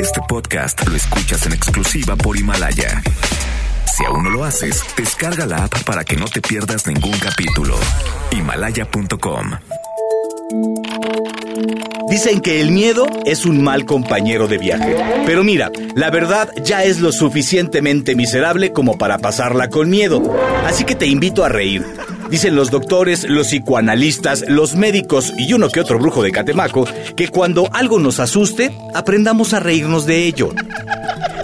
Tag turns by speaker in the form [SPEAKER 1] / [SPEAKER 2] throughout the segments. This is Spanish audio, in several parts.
[SPEAKER 1] Este podcast lo escuchas en exclusiva por Himalaya. Si aún no lo haces, descarga la app para que no te pierdas ningún capítulo. Himalaya.com
[SPEAKER 2] Dicen que el miedo es un mal compañero de viaje. Pero mira, la verdad ya es lo suficientemente miserable como para pasarla con miedo. Así que te invito a reír. Dicen los doctores, los psicoanalistas, los médicos y uno que otro brujo de Catemaco que cuando algo nos asuste, aprendamos a reírnos de ello.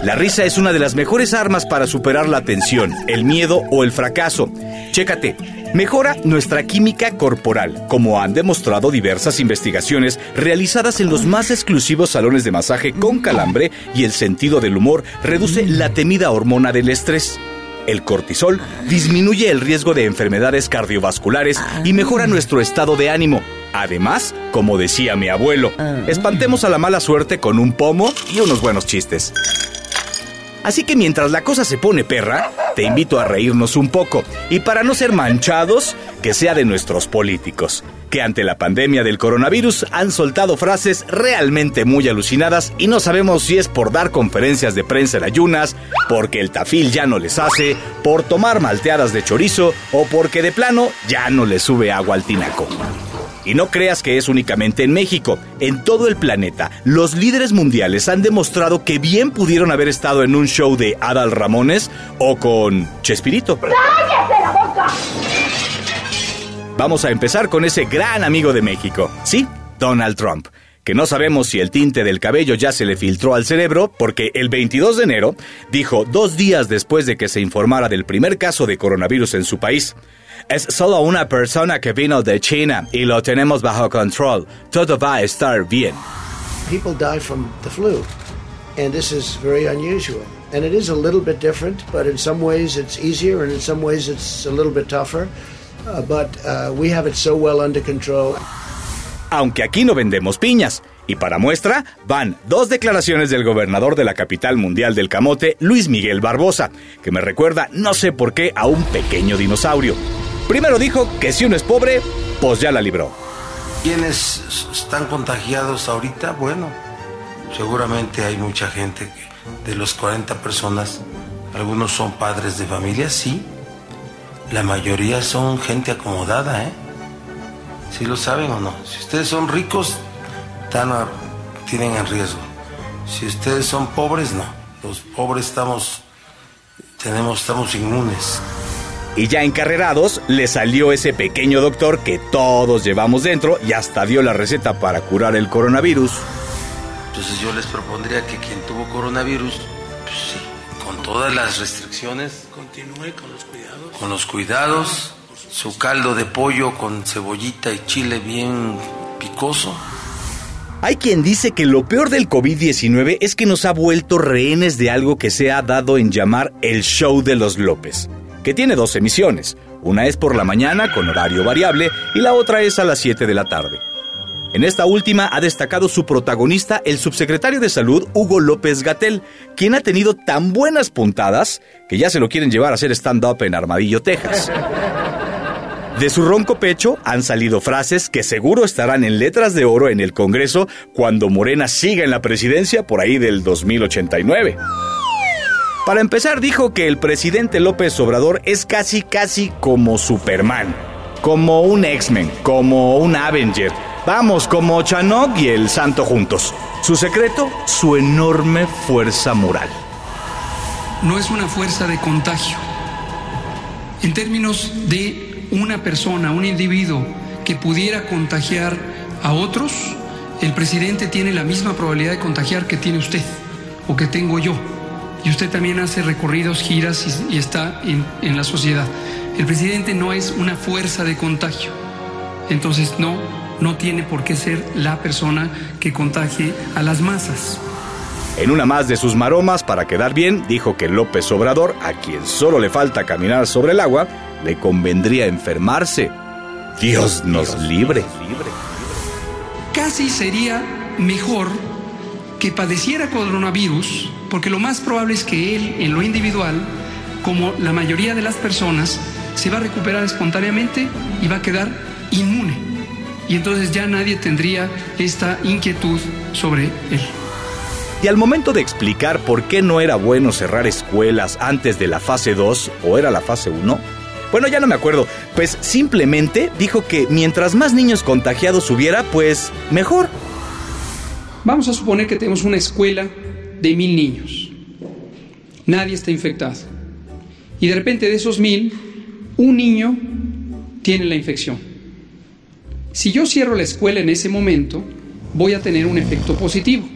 [SPEAKER 2] La risa es una de las mejores armas para superar la tensión, el miedo o el fracaso. Chécate, mejora nuestra química corporal, como han demostrado diversas investigaciones realizadas en los más exclusivos salones de masaje con calambre y el sentido del humor reduce la temida hormona del estrés. El cortisol disminuye el riesgo de enfermedades cardiovasculares y mejora nuestro estado de ánimo. Además, como decía mi abuelo, espantemos a la mala suerte con un pomo y unos buenos chistes. Así que mientras la cosa se pone perra, te invito a reírnos un poco y para no ser manchados, que sea de nuestros políticos, que ante la pandemia del coronavirus han soltado frases realmente muy alucinadas y no sabemos si es por dar conferencias de prensa en ayunas, porque el tafil ya no les hace, por tomar malteadas de chorizo o porque de plano ya no les sube agua al tinaco. Y no creas que es únicamente en México. En todo el planeta, los líderes mundiales han demostrado que bien pudieron haber estado en un show de Adal Ramones o con Chespirito.
[SPEAKER 3] ¡Cállese la boca!
[SPEAKER 2] Vamos a empezar con ese gran amigo de México. Sí, Donald Trump. Que no sabemos si el tinte del cabello ya se le filtró al cerebro, porque el 22 de enero dijo, dos días después de que se informara del primer caso de coronavirus en su país, es solo una persona que vino de China y lo tenemos bajo control. Todo va a estar bien.
[SPEAKER 4] People die from the flu, and this is very unusual. And it is a little bit different, but in some ways it's easier, and in some ways it's a little bit tougher. But we have it so well under control.
[SPEAKER 2] Aunque aquí no vendemos piñas. Y para muestra, van dos declaraciones del gobernador de la capital mundial del camote, Luis Miguel Barbosa, que me recuerda, no sé por qué, a un pequeño dinosaurio. Primero dijo que si uno es pobre, pues ya la libró.
[SPEAKER 5] ¿Quiénes están contagiados ahorita? Bueno, seguramente hay mucha gente que de los 40 personas, algunos son padres de familia, sí. La mayoría son gente acomodada, ¿eh? ¿Sí lo saben o no? Si ustedes son ricos, están a- tienen en riesgo. Si ustedes son pobres, no. Los pobres estamos, tenemos, estamos inmunes.
[SPEAKER 2] Y ya encarrerados, le salió ese pequeño doctor que todos llevamos dentro y hasta dio la receta para curar el coronavirus.
[SPEAKER 5] Entonces yo les propondría que quien tuvo coronavirus, pues sí, todas las restricciones, continúe con los cuidados. Con los cuidados, su caldo de pollo con cebollita y chile bien picoso.
[SPEAKER 2] Hay quien dice que lo peor del COVID-19 es que nos ha vuelto rehenes de algo que se ha dado en llamar el show de los López, que tiene dos emisiones. Una es por la mañana con horario variable y la otra es a las 7 de la tarde. En esta última ha destacado su protagonista, el subsecretario de Salud, Hugo López Gatel, quien ha tenido tan buenas puntadas que ya se lo quieren llevar a hacer stand-up en Armadillo, Texas. De su ronco pecho han salido frases que seguro estarán en letras de oro en el Congreso cuando Morena siga en la presidencia por ahí del 2089. Para empezar, dijo que el presidente López Obrador es casi, casi como Superman, como un X-Men, como un Avenger, vamos, como Chanok y el Santo juntos. Su secreto, su enorme fuerza moral.
[SPEAKER 6] no es una fuerza de contagio. En términos de una persona, un individuo que pudiera contagiar a otros, el presidente tiene la misma probabilidad de contagiar que tiene usted o que tengo yo. Y usted también hace recorridos, giras y, está en la sociedad. El presidente no es una fuerza de contagio. Entonces no, no tiene por qué ser la persona que contagie a las masas.
[SPEAKER 2] En una más de sus maromas para quedar bien, dijo que López Obrador, a quien solo le falta caminar sobre el agua, le convendría enfermarse. Dios nos libre.
[SPEAKER 6] Casi sería mejor que padeciera coronavirus, porque lo más probable es que él, en lo individual, como la mayoría de las personas, se va a recuperar espontáneamente y va a quedar inmune. Y entonces ya nadie tendría esta inquietud sobre él.
[SPEAKER 2] Y al momento de explicar por qué no era bueno cerrar escuelas antes de la fase 2 o era la fase 1, bueno, ya no me acuerdo, pues simplemente dijo que mientras más niños contagiados hubiera, pues mejor.
[SPEAKER 6] Vamos a suponer que tenemos una escuela de mil niños. Nadie está infectado. Y de repente de esos mil, un niño tiene la infección. Si yo cierro la escuela en ese momento, voy a tener un efecto positivo,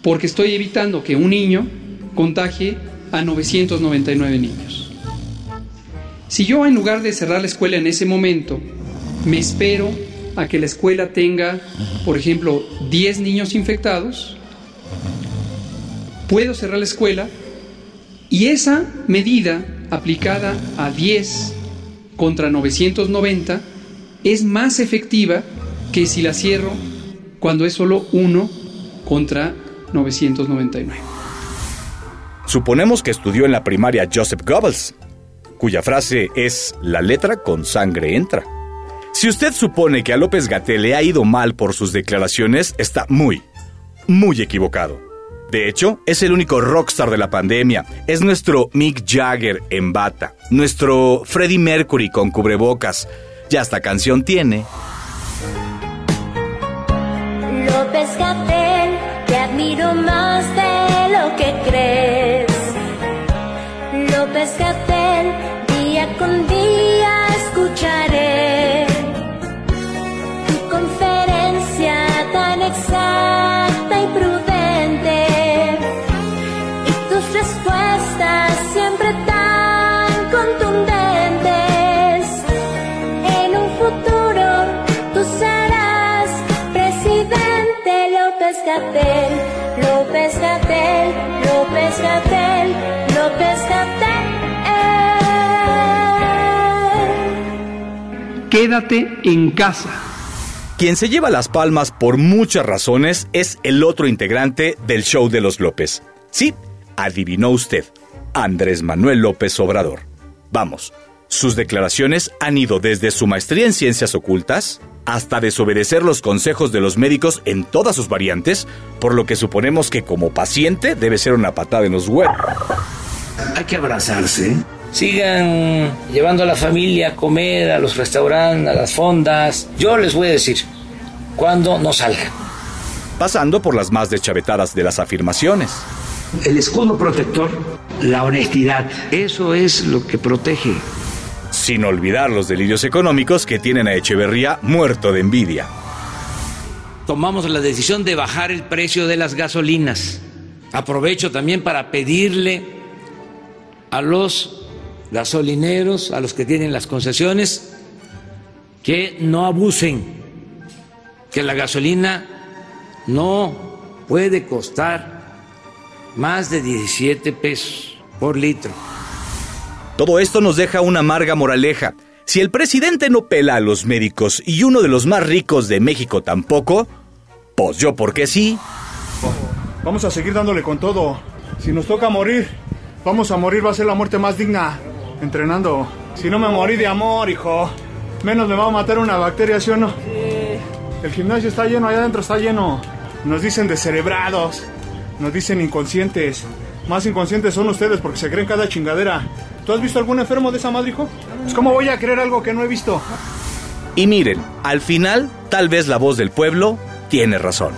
[SPEAKER 6] porque estoy evitando que un niño contagie a 999 niños. Si yo en lugar de cerrar la escuela en ese momento, me espero a que la escuela tenga, por ejemplo, 10 niños infectados, puedo cerrar la escuela y esa medida aplicada a 10 contra 990 es más efectiva que si la cierro cuando es solo 1 contra 999.
[SPEAKER 2] Suponemos que estudió en la primaria Joseph Goebbels, cuya frase es la letra con sangre entra. Si usted supone que a López Gatel le ha ido mal por sus declaraciones, está muy, muy equivocado. De hecho, es el único rockstar de la pandemia. Es nuestro Mick Jagger en bata, nuestro Freddie Mercury con cubrebocas. Ya esta canción tiene.
[SPEAKER 3] López Gatel, te admiro más de lo que crees. López Gatel, día con día escucharé tu conferencia tan exacta López Gatel, López Gatel, López Gatel, López Gatel.
[SPEAKER 6] Quédate en casa.
[SPEAKER 2] Quien se lleva las palmas por muchas razones es el otro integrante del show de los López. Sí, adivinó usted, Andrés Manuel López Obrador. Vamos, sus declaraciones han ido desde su maestría en ciencias ocultas hasta desobedecer los consejos de los médicos en todas sus variantes, por lo que suponemos que como paciente debe ser una patada en los huevos.
[SPEAKER 7] Hay que abrazarse. Sigan llevando a la familia a comer, a los restaurantes, a las fondas. Yo les voy a decir, cuando no salgan.
[SPEAKER 2] Pasando por las más deschavetadas de las afirmaciones.
[SPEAKER 7] El escudo protector, la honestidad, eso es lo que protege.
[SPEAKER 2] Sin olvidar los delirios económicos que tienen a Echeverría muerto de envidia.
[SPEAKER 7] Tomamos la decisión de bajar el precio de las gasolinas. Aprovecho también para pedirle a los gasolineros, a los que tienen las concesiones, que no abusen, que la gasolina no puede costar más de 17 pesos por litro.
[SPEAKER 2] Todo esto nos deja una amarga moraleja. Si el presidente no pela a los médicos y uno de los más ricos de México tampoco, pues yo porque sí.
[SPEAKER 8] Vamos a seguir dándole con todo. Si nos toca morir, vamos a morir, va a ser la muerte más digna. Entrenando. Si no me morí de amor, hijo, menos me va a matar una bacteria, ¿sí o no? El gimnasio está lleno, allá adentro está lleno. Nos dicen descerebrados, nos dicen inconscientes. Más inconscientes son ustedes porque se creen cada chingadera. ¿Tú has visto algún enfermo de esa madre, hijo? Pues ¿cómo voy a creer algo que no he visto?
[SPEAKER 2] Y miren, al final, tal vez la voz del pueblo tiene razón.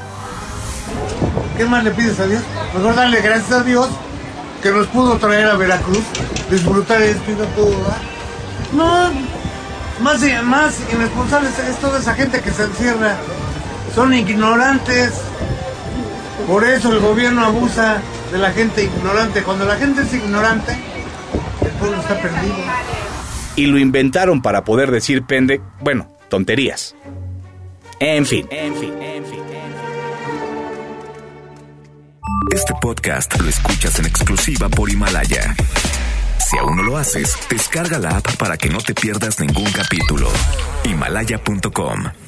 [SPEAKER 9] ¿Qué más le pides a Dios? Mejor darle gracias a Dios que nos pudo traer a Veracruz, disfrutar esto y no todo. ¿verdad? No, más, y- más irresponsables es toda esa gente que se encierra. Son ignorantes. Por eso el gobierno abusa de la gente ignorante. Cuando la gente es ignorante, el pueblo está perdido.
[SPEAKER 2] Y lo inventaron para poder decir pende, bueno, tonterías. En fin, en fin, en fin.
[SPEAKER 1] Este podcast lo escuchas en exclusiva por Himalaya. Si aún no lo haces, descarga la app para que no te pierdas ningún capítulo. Himalaya.com